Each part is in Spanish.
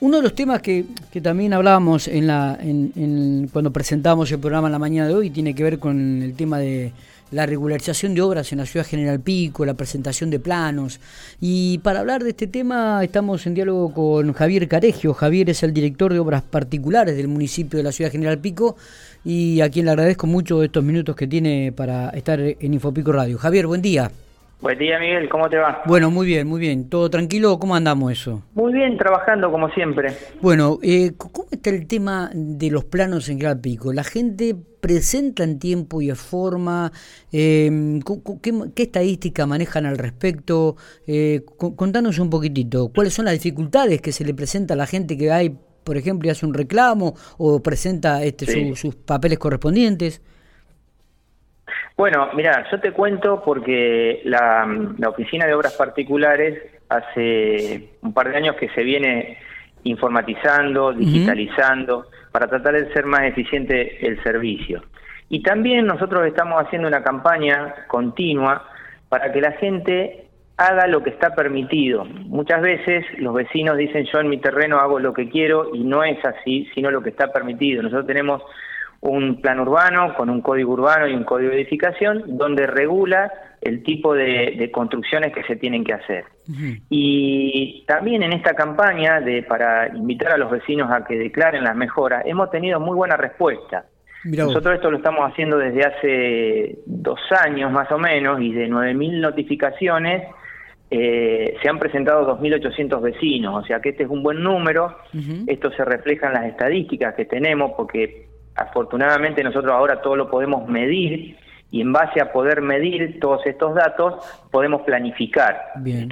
uno de los temas que, también hablábamos en la, en, cuando presentamos el programa en la mañana de hoy tiene que ver con el tema de la regularización de obras en la ciudad General Pico, la presentación de planos. Y para hablar de este tema estamos en diálogo con Javier Caregio. Javier es el director de obras particulares del municipio de la ciudad General Pico y a quien le agradezco mucho estos minutos que tiene para estar en Infopico Radio. Javier, buen día. Buen día, Miguel, ¿cómo te va? Bueno, muy bien, muy bien. ¿Todo tranquilo? ¿Cómo andamos eso? Muy bien, trabajando como siempre. Bueno, eh, ¿cómo está el tema de los planos en General Pico? ¿La gente presenta en tiempo y forma? Eh, ¿qué, ¿qué, estadística manejan al respecto? Eh, contanos un poquitito, ¿cuáles son las dificultades que se le presenta a la gente que hay, por ejemplo, y hace un reclamo o presenta este, sus papeles correspondientes? Bueno, mira, yo te cuento porque la, Oficina de Obras Particulares hace un par de años que se viene informatizando, digitalizando, para tratar de ser más eficiente el servicio. Y también nosotros estamos haciendo una campaña continua para que la gente haga lo que está permitido. Muchas veces los vecinos dicen yo en mi terreno hago lo que quiero y no es así, sino lo que está permitido. Nosotros tenemos un plan urbano con un código urbano y un código de edificación donde regula el tipo de, construcciones que se tienen que hacer. Y también en esta campaña de para invitar a los vecinos a que declaren las mejoras, hemos tenido muy buena respuesta. Nosotros esto lo estamos haciendo desde hace dos años más o menos y de 9.000 notificaciones eh, se han presentado 2.800 vecinos, o sea que este es un buen número, esto se refleja en las estadísticas que tenemos porque afortunadamente nosotros ahora todo lo podemos medir y en base a poder medir todos estos datos podemos planificar. Bien.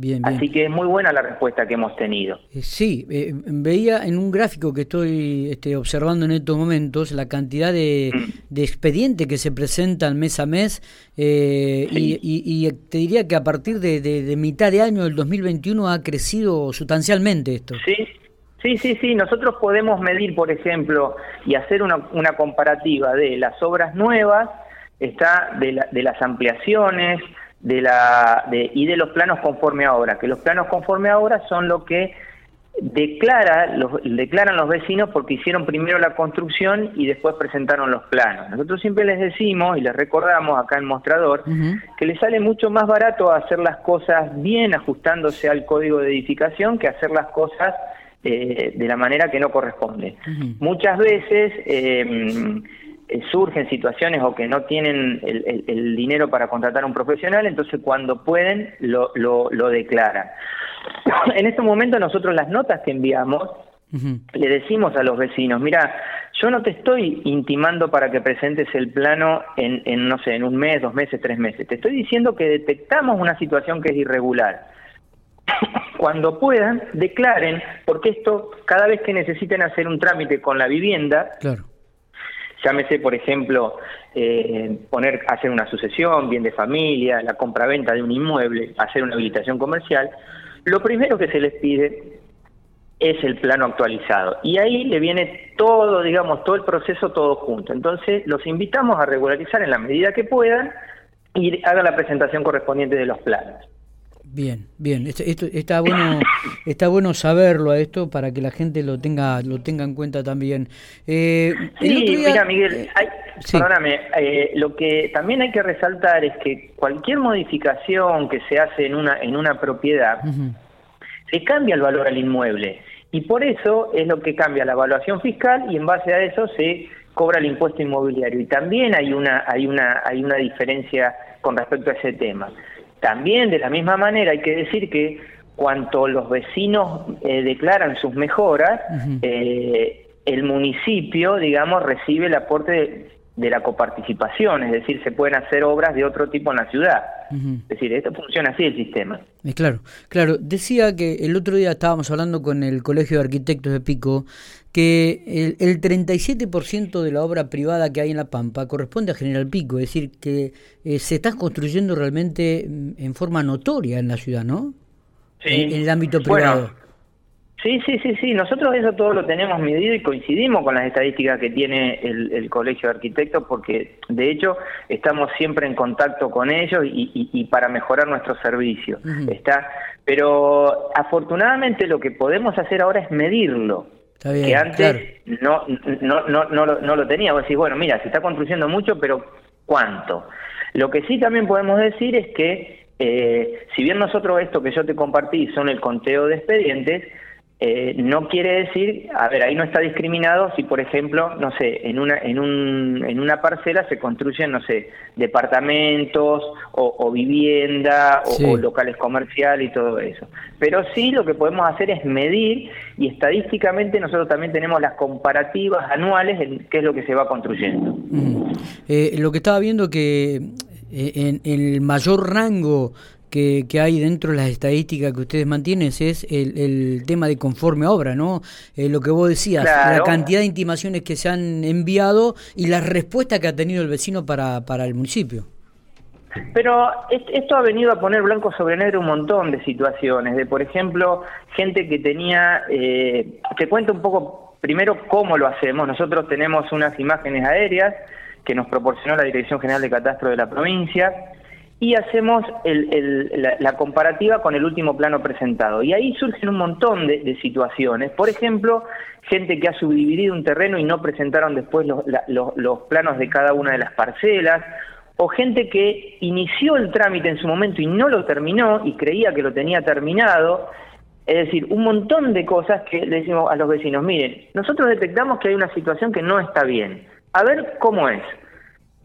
Bien, Así que es muy buena la respuesta que hemos tenido. Eh, sí, eh, veía en un gráfico que estoy este, observando en estos momentos la cantidad de, mm. expedientes que se presentan mes a mes eh, y, te diría que a partir de, de, mitad de año del 2021 ha crecido sustancialmente esto. Sí, Sí, sí, sí, nosotros podemos medir, por ejemplo, y hacer una, una comparativa de las obras nuevas, está de, de las ampliaciones de la, de, y de los planos conforme a obra, que los planos conforme a obra son lo que declara, los, declaran los vecinos porque hicieron primero la construcción y después presentaron los planos. Nosotros siempre les decimos y les recordamos acá en Mostrador que les sale mucho más barato hacer las cosas bien ajustándose al código de edificación que hacer las cosas eh, de la manera que no corresponde. Muchas veces em, eh, surgen situaciones o que no tienen el, dinero para contratar a un profesional, entonces cuando pueden lo, lo, declaran. en este momento nosotros las notas que enviamos le decimos a los vecinos, mira, yo no te estoy intimando para que presentes el plano en, en, no sé, en un mes, dos meses, tres meses. Te estoy diciendo que detectamos una situación que es irregular cuando puedan, declaren, porque esto, cada vez que necesiten hacer un trámite con la vivienda, llámese, por ejemplo, eh, poner, hacer una sucesión, bien de familia, la compraventa de un inmueble, hacer una habilitación comercial, lo primero que se les pide es el plano actualizado. Y ahí le viene todo, digamos, todo el proceso todo junto. Entonces, los invitamos a regularizar en la medida que puedan y hagan la presentación correspondiente de los planos. Bien, bien. Esto, está bueno, está bueno saberlo a esto para que la gente lo tenga, lo tenga en cuenta también. Eh, sí, mira, Miguel, eh, perdóname. Eh, lo que también hay que resaltar es que cualquier modificación que se hace en una en una propiedad se cambia el valor al inmueble y por eso es lo que cambia la evaluación fiscal y en base a eso se cobra el impuesto inmobiliario y también hay una hay una hay una diferencia con respecto a ese tema. También de la misma manera hay que decir que cuanto los vecinos eh, declaran sus mejoras, eh, el municipio, digamos, recibe el aporte de, la coparticipación, es decir, se pueden hacer obras de otro tipo en la ciudad. Es decir, esto funciona así el sistema. Eh, claro, claro. Decía que el otro día estábamos hablando con el Colegio de Arquitectos de Pico que el, el 37% de la obra privada que hay en La Pampa corresponde a General Pico, es decir, que eh, se está construyendo realmente mm, en forma notoria en la ciudad, ¿no? Sí. En, el ámbito privado. Sí, sí, sí, sí. Nosotros eso todo lo tenemos medido y coincidimos con las estadísticas que tiene el, Colegio de Arquitectos porque, de hecho, estamos siempre en contacto con ellos y, para mejorar nuestro servicio. ¿está? Pero afortunadamente lo que podemos hacer ahora es medirlo. que antes no, no, no, no, lo, no lo teníamos. Decir, bueno, mira, se está construyendo mucho, pero ¿cuánto? Lo que sí también podemos decir es que, eh, si bien nosotros esto que yo te compartí son el conteo de expedientes, eh, no quiere decir, a ver, ahí no está discriminado si, por ejemplo, no sé, en una, en, un, en una parcela se construyen, no sé, departamentos o, vivienda o, locales comerciales y todo eso. Pero sí lo que podemos hacer es medir y estadísticamente nosotros también tenemos las comparativas anuales en qué es lo que se va construyendo. Eh, lo que estaba viendo que eh, en el mayor rango que, hay dentro de las estadísticas que ustedes mantienen es el, tema de conforme obra, ¿no? Eh, lo que vos decías, la cantidad de intimaciones que se han enviado y la respuesta que ha tenido el vecino para, para el municipio. Pero esto ha venido a poner blanco sobre negro un montón de situaciones, de por ejemplo, gente que tenía, eh, te cuento un poco primero cómo lo hacemos. Nosotros tenemos unas imágenes aéreas que nos proporcionó la Dirección General de Catastro de la provincia, y hacemos la, comparativa con el último plano presentado. Y ahí surgen un montón de, situaciones. Por ejemplo, gente que ha subdividido un terreno y no presentaron después los, planos de cada una de las parcelas, o gente que inició el trámite en su momento y no lo terminó y creía que lo tenía terminado. Es decir, un montón de cosas que le decimos a los vecinos, miren, nosotros detectamos que hay una situación que no está bien. A ver cómo es.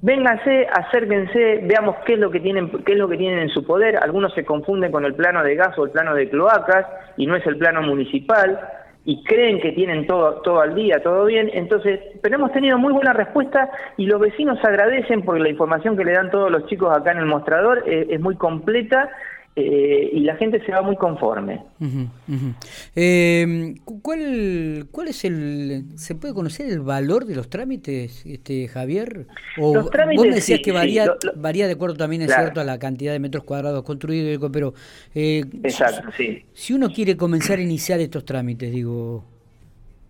Vénganse, acérquense, veamos qué es lo que tienen, qué es lo que tienen en su poder. Algunos se confunden con el plano de gas o el plano de cloacas y no es el plano municipal y creen que tienen todo todo al día, todo bien. Entonces, pero hemos tenido muy buena respuesta y los vecinos agradecen porque la información que le dan todos los chicos acá en el mostrador eh, es muy completa eh, y la gente se va muy conforme. Eh, ¿cuál, ¿Cuál es el... ¿Se puede conocer el valor de los trámites, este Javier? O los trámites, vos decías que varía, varía de acuerdo también, es cierto, a la cantidad de metros cuadrados construidos, pero... Eh, Exacto, sí. Si uno quiere comenzar a iniciar estos trámites, digo...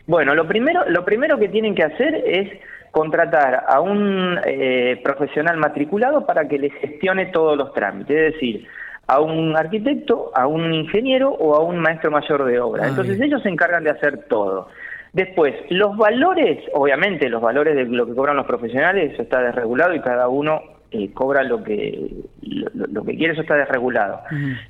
Bueno, lo primero, lo primero que tienen que hacer es contratar a un profesional matriculado para que les gestione todos los trámites. Es decir, a un arquitecto, a un ingeniero o a un maestro mayor de obra. Ah, Entonces ellos se encargan de hacer todo. Después, los valores, obviamente los valores de lo que cobran los profesionales, eso está desregulado y cada uno eh, cobra lo que, lo, que quiere, eso está desregulado.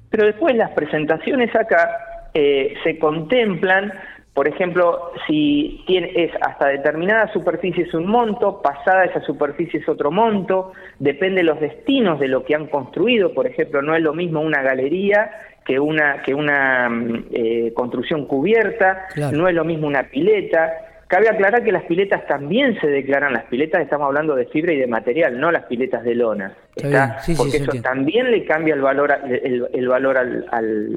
Pero después las presentaciones acá eh, se contemplan por ejemplo, si tiene, es hasta determinada superficie es un monto, pasada esa superficie es otro monto, depende de los destinos de lo que han construido. Por ejemplo, no es lo mismo una galería que una, que una mm, eh, construcción cubierta, no es lo mismo una pileta. Cabe aclarar que las piletas también se declaran, las piletas estamos hablando de fibra y de material, no las piletas de lona, porque eso también le cambia el valor, el, valor al,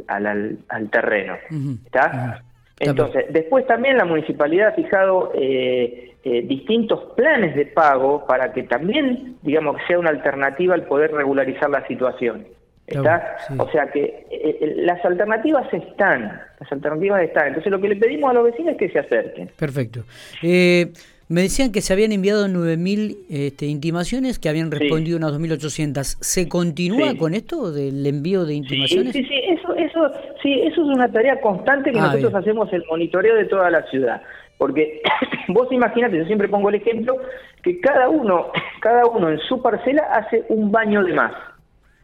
al, al, terreno. ¿está? Entonces, después también la municipalidad ha fijado eh, eh, distintos planes de pago para que también, digamos, sea una alternativa al poder regularizar la situación. ¿Está? O sea que eh, las alternativas están, las alternativas están. Entonces lo que le pedimos a los vecinos es que se acerquen. Perfecto. me decían que se habían enviado 9.000 este, intimaciones, que habían respondido unas 2.800. ¿Se continúa con esto del envío de intimaciones? Sí, sí, eso, Sí, eso es una tarea constante que ah, nosotros hacemos el monitoreo de toda la ciudad. Porque vos imagínate, yo siempre pongo el ejemplo, que cada uno, cada uno en su parcela hace un baño de más.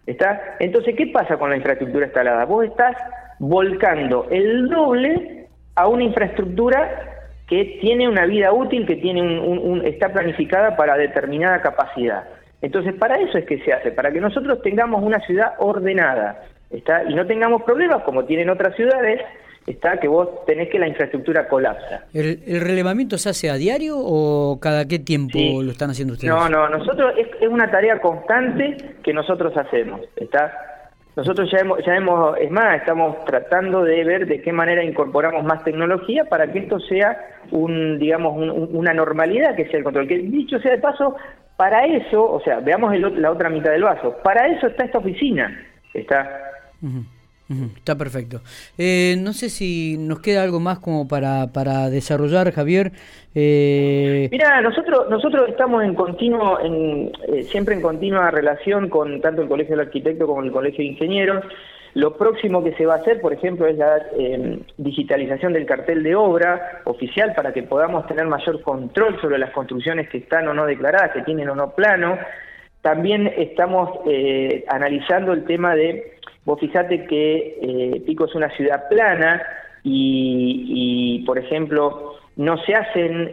¿Está? Entonces, ¿qué pasa con la infraestructura instalada? Vos estás volcando el doble a una infraestructura que tiene una vida útil, que tiene un, está planificada para determinada capacidad. Entonces, para eso es que se hace, para que nosotros tengamos una ciudad ordenada, está y no tengamos problemas como tienen otras ciudades está que vos tenés que la infraestructura colapsa. ¿El, relevamiento se hace a diario o cada qué tiempo lo están haciendo ustedes? No, no, nosotros es, una tarea constante que nosotros hacemos, está nosotros ya hemos, ya hemos, es más, estamos tratando de ver de qué manera incorporamos más tecnología para que esto sea un, digamos, una normalidad que sea el control. Que dicho sea de paso, para eso, o sea, veamos la otra mitad del vaso, para eso está esta oficina, está está perfecto. Eh, no sé si nos queda algo más como para, para desarrollar, Javier. Eh... Mira, nosotros nosotros estamos en continuo, en, eh, siempre en continua relación con tanto el Colegio del Arquitecto como el Colegio de Ingenieros. Lo próximo que se va a hacer, por ejemplo, es la eh, digitalización del cartel de obra oficial para que podamos tener mayor control sobre las construcciones que están o no declaradas, que tienen o no plano. También estamos eh, analizando el tema de, vos fíjate que eh, Pico es una ciudad plana y, por ejemplo, no se hacen,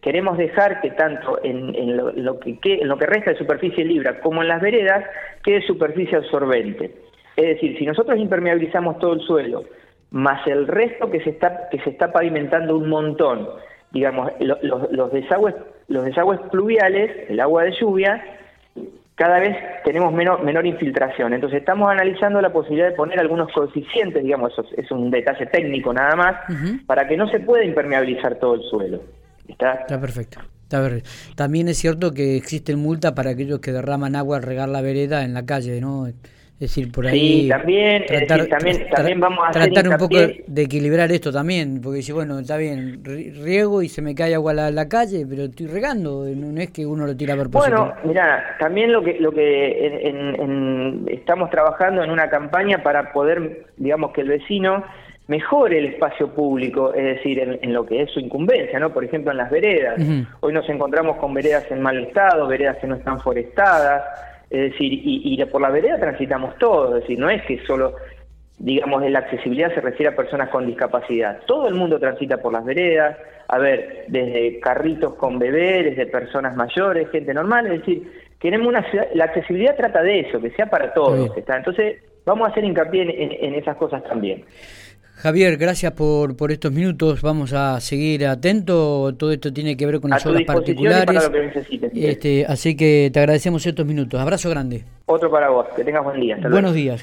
queremos dejar que tanto en, lo, que, en lo que resta de superficie libre como en las veredas quede superficie absorbente. Es decir, si nosotros impermeabilizamos todo el suelo, más el resto que se está, que se está pavimentando un montón, digamos, los, desagües, los desagües pluviales, el agua de lluvia, cada vez tenemos menor, menor infiltración. Entonces estamos analizando la posibilidad de poner algunos coeficientes, digamos, eso es un detalle técnico nada más, para que no se pueda impermeabilizar todo el suelo. ¿Está? Está perfecto. También es cierto que existen multas para aquellos que derraman agua al regar la vereda en la calle, ¿no? Es decir, por ahí. Sí, también, tratar, también, también vamos a tratar un poco de equilibrar esto también, porque si bueno, está bien, riego y se me cae agua a la, calle, pero estoy regando, no es que uno lo tira a propósito. Bueno, mira, también lo que lo que estamos trabajando en una campaña para poder, digamos, que el vecino mejore el espacio público, es decir, en, lo que es su incumbencia, ¿no? Por ejemplo, en las veredas. Hoy nos encontramos con veredas en mal estado, veredas que no están forestadas es decir, y, por la vereda transitamos todo, es decir, no es que solo, digamos, la accesibilidad se refiere a personas con discapacidad. Todo el mundo transita por las veredas, a ver, desde carritos con bebés, desde personas mayores, gente normal, es decir, queremos una ciudad, la accesibilidad trata de eso, que sea para todos. ¿está? Entonces, vamos a hacer hincapié en esas cosas también. Javier, gracias por, por estos minutos. Vamos a seguir atentos. Todo esto tiene que ver con las obras particulares. este, así que te agradecemos estos minutos. Abrazo grande. Otro para vos. Que tengas buen día. Buenos días.